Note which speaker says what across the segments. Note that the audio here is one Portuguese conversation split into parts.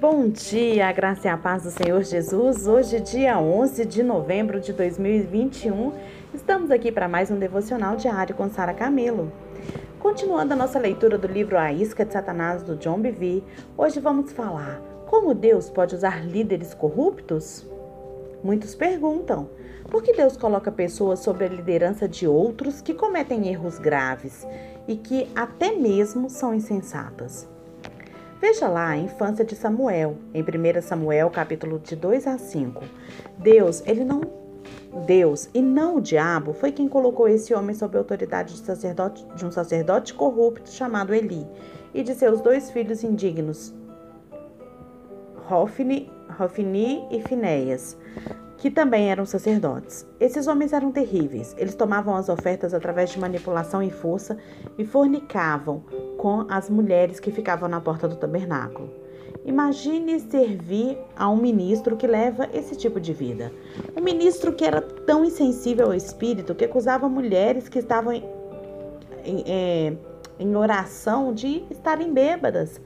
Speaker 1: Bom dia, graça e a paz do Senhor Jesus. Hoje, dia 11 de novembro de 2021, estamos aqui para mais um devocional diário com Sara Camilo. Continuando a nossa leitura do livro A Isca de Satanás do John Bevere, hoje vamos falar como Deus pode usar líderes corruptos? Muitos perguntam: por que Deus coloca pessoas sob a liderança de outros que cometem erros graves e que até mesmo são insensatas? Veja lá a infância de Samuel, em 1 Samuel, capítulo de 2 a 5. Deus, ele não Deus e não o diabo foi quem colocou esse homem sob a autoridade de, sacerdote, de um sacerdote corrupto chamado Eli e de seus dois filhos indignos, Hofni, Hofni e Finéias que também eram sacerdotes. Esses homens eram terríveis. Eles tomavam as ofertas através de manipulação e força e fornicavam com as mulheres que ficavam na porta do tabernáculo. Imagine servir a um ministro que leva esse tipo de vida. Um ministro que era tão insensível ao espírito que acusava mulheres que estavam em, é, em oração de estarem bêbadas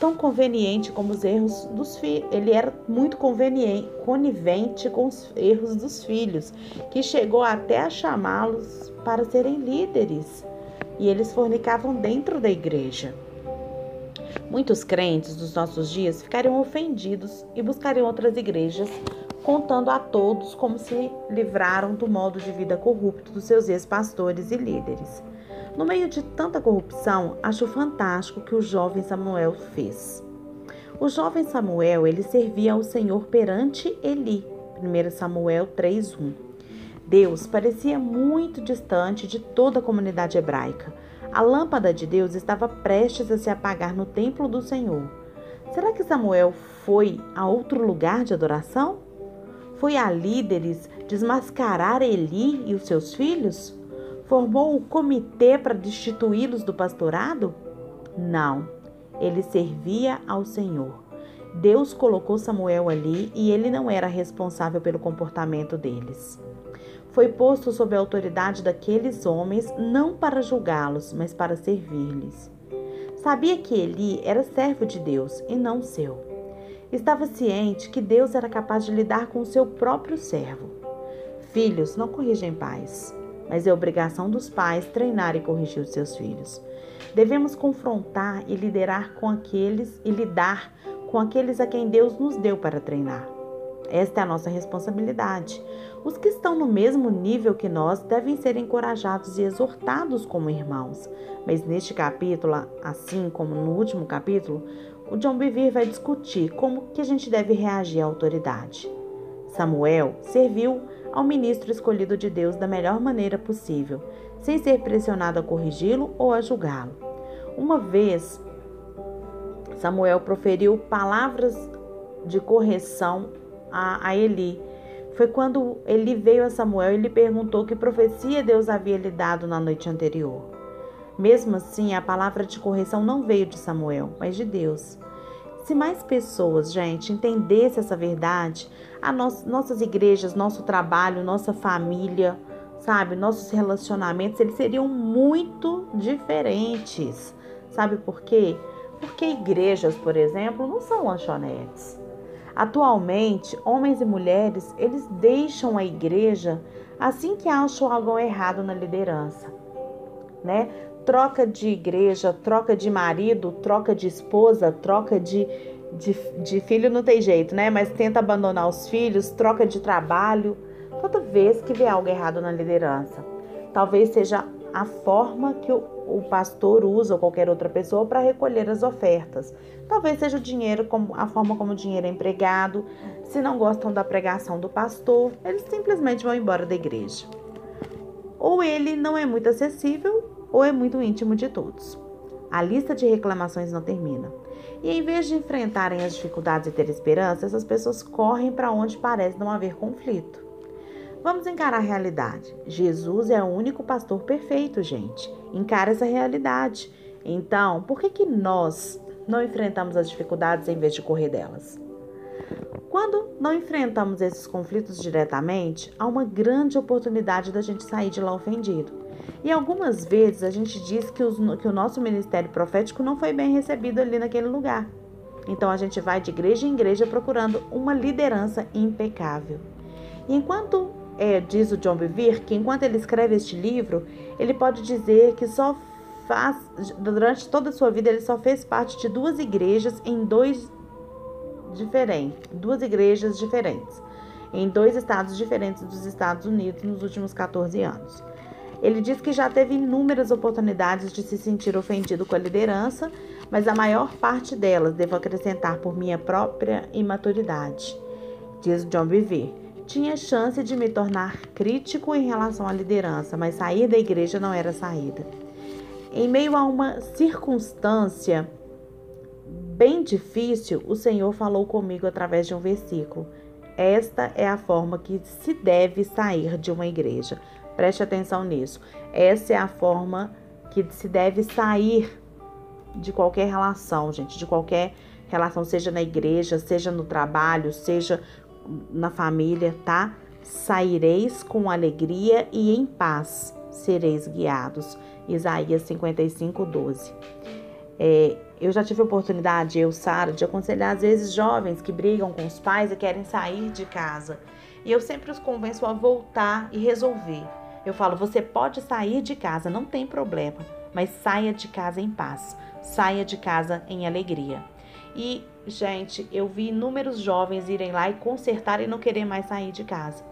Speaker 1: tão conveniente como os erros dos filhos. Ele era muito conveniente, conivente com os erros dos filhos, que chegou até a chamá-los para serem líderes. E eles fornicavam dentro da igreja. Muitos crentes dos nossos dias ficariam ofendidos e buscariam outras igrejas, contando a todos como se livraram do modo de vida corrupto dos seus ex-pastores e líderes. No meio de tanta corrupção, acho fantástico que o jovem Samuel fez. O jovem Samuel, ele servia ao Senhor perante Eli. 1 Samuel 3:1. Deus parecia muito distante de toda a comunidade hebraica. A lâmpada de Deus estava prestes a se apagar no templo do Senhor. Será que Samuel foi a outro lugar de adoração? Foi a líderes desmascarar Eli e os seus filhos? Formou um comitê para destituí-los do pastorado? Não, ele servia ao Senhor. Deus colocou Samuel ali e ele não era responsável pelo comportamento deles. Foi posto sob a autoridade daqueles homens não para julgá-los, mas para servir-lhes. Sabia que Eli era servo de Deus e não seu. Estava ciente que Deus era capaz de lidar com o seu próprio servo. Filhos, não corrigem pais mas é obrigação dos pais treinar e corrigir os seus filhos. Devemos confrontar e liderar com aqueles e lidar com aqueles a quem Deus nos deu para treinar. Esta é a nossa responsabilidade. Os que estão no mesmo nível que nós devem ser encorajados e exortados como irmãos. Mas neste capítulo, assim como no último capítulo, o John Bevere vai discutir como que a gente deve reagir à autoridade. Samuel serviu ao ministro escolhido de Deus da melhor maneira possível, sem ser pressionado a corrigi-lo ou a julgá-lo. Uma vez, Samuel proferiu palavras de correção a, a Eli. Foi quando Eli veio a Samuel e lhe perguntou que profecia Deus havia lhe dado na noite anterior. Mesmo assim, a palavra de correção não veio de Samuel, mas de Deus. Se mais pessoas, gente, entendessem essa verdade, a no nossas igrejas, nosso trabalho, nossa família, sabe, nossos relacionamentos, eles seriam muito diferentes. Sabe por quê? Porque igrejas, por exemplo, não são lanchonetes. Atualmente, homens e mulheres, eles deixam a igreja assim que acham algo errado na liderança, né? Troca de igreja, troca de marido, troca de esposa, troca de, de, de, filho não tem jeito, né? Mas tenta abandonar os filhos, troca de trabalho, toda vez que vê algo errado na liderança. Talvez seja a forma que o, o pastor usa ou qualquer outra pessoa para recolher as ofertas. Talvez seja o dinheiro, como a forma como o dinheiro é empregado. Se não gostam da pregação do pastor, eles simplesmente vão embora da igreja. Ou ele não é muito acessível, ou é muito íntimo de todos. A lista de reclamações não termina. E em vez de enfrentarem as dificuldades e ter esperança, essas pessoas correm para onde parece não haver conflito. Vamos encarar a realidade. Jesus é o único pastor perfeito, gente. Encara essa realidade. Então, por que, que nós não enfrentamos as dificuldades em vez de correr delas? Quando não enfrentamos esses conflitos diretamente, há uma grande oportunidade da gente sair de lá ofendido. E algumas vezes a gente diz que, os, que o nosso ministério profético não foi bem recebido ali naquele lugar. Então a gente vai de igreja em igreja procurando uma liderança impecável. E enquanto é, diz o John Bevere que enquanto ele escreve este livro, ele pode dizer que só faz durante toda a sua vida ele só fez parte de duas igrejas em dois diferentes, duas igrejas diferentes, em dois estados diferentes dos Estados Unidos nos últimos 14 anos. Ele diz que já teve inúmeras oportunidades de se sentir ofendido com a liderança, mas a maior parte delas devo acrescentar por minha própria imaturidade. Diz John Bevere. Tinha chance de me tornar crítico em relação à liderança, mas sair da igreja não era saída. Em meio a uma circunstância bem difícil, o Senhor falou comigo através de um versículo. Esta é a forma que se deve sair de uma igreja. Preste atenção nisso. Essa é a forma que se deve sair de qualquer relação, gente, de qualquer relação, seja na igreja, seja no trabalho, seja na família, tá? Saireis com alegria e em paz sereis guiados. Isaías 55, 12. É, eu já tive a oportunidade, eu, Sara, de aconselhar às vezes jovens que brigam com os pais e querem sair de casa. E eu sempre os convenço a voltar e resolver. Eu falo, você pode sair de casa, não tem problema, mas saia de casa em paz, saia de casa em alegria. E, gente, eu vi inúmeros jovens irem lá e consertar e não querer mais sair de casa.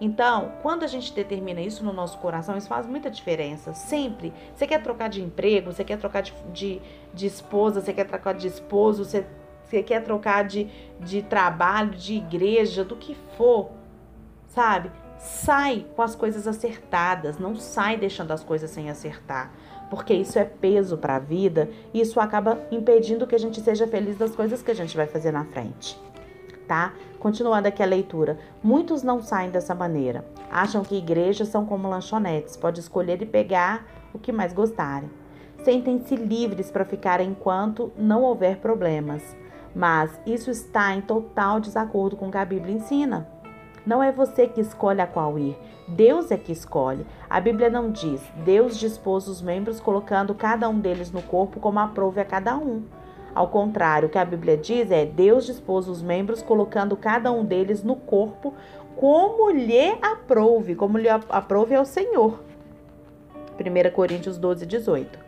Speaker 1: Então, quando a gente determina isso no nosso coração, isso faz muita diferença. Sempre. Você quer trocar de emprego, você quer trocar de, de, de esposa, você quer trocar de esposo, você, você quer trocar de, de trabalho, de igreja, do que for, sabe? Sai com as coisas acertadas, não sai deixando as coisas sem acertar porque isso é peso para a vida e isso acaba impedindo que a gente seja feliz das coisas que a gente vai fazer na frente. Tá? Continuando aqui a leitura. Muitos não saem dessa maneira. Acham que igrejas são como lanchonetes, pode escolher e pegar o que mais gostarem. Sentem-se livres para ficar enquanto não houver problemas, mas isso está em total desacordo com o que a Bíblia ensina. Não é você que escolhe a qual ir, Deus é que escolhe. A Bíblia não diz: Deus dispôs os membros colocando cada um deles no corpo como aprouve a cada um. Ao contrário, o que a Bíblia diz é: Deus dispôs os membros colocando cada um deles no corpo como lhe aprouve, como lhe aprouve ao Senhor. 1 Coríntios 12, 18.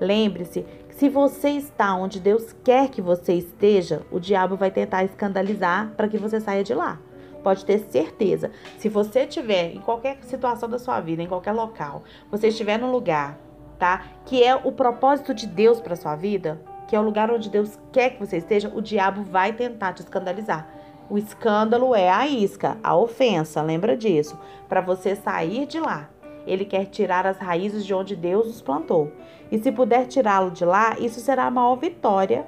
Speaker 1: Lembre-se que se você está onde Deus quer que você esteja, o diabo vai tentar escandalizar para que você saia de lá pode ter certeza. Se você estiver em qualquer situação da sua vida, em qualquer local, você estiver num lugar, tá? Que é o propósito de Deus para sua vida, que é o lugar onde Deus quer que você esteja, o diabo vai tentar te escandalizar. O escândalo é a isca, a ofensa, lembra disso? Para você sair de lá. Ele quer tirar as raízes de onde Deus os plantou. E se puder tirá-lo de lá, isso será a maior vitória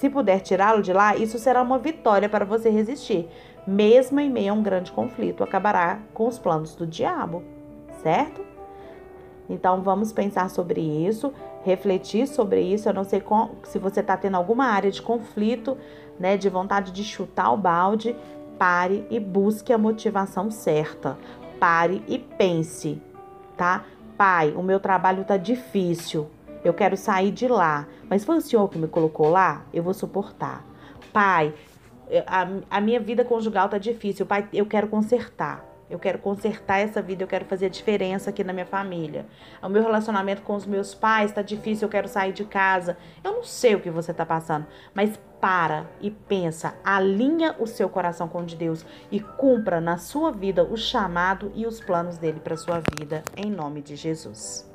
Speaker 1: se puder tirá-lo de lá, isso será uma vitória para você resistir, mesmo em meio a um grande conflito. Acabará com os planos do diabo, certo? Então vamos pensar sobre isso, refletir sobre isso. Eu não sei se você está tendo alguma área de conflito, né, de vontade de chutar o balde. Pare e busque a motivação certa. Pare e pense, tá? Pai, o meu trabalho está difícil. Eu quero sair de lá. Mas foi o Senhor que me colocou lá? Eu vou suportar. Pai, a, a minha vida conjugal tá difícil. Pai, eu quero consertar. Eu quero consertar essa vida, eu quero fazer a diferença aqui na minha família. O meu relacionamento com os meus pais está difícil, eu quero sair de casa. Eu não sei o que você está passando, mas para e pensa, alinha o seu coração com o de Deus e cumpra na sua vida o chamado e os planos dele para sua vida, em nome de Jesus.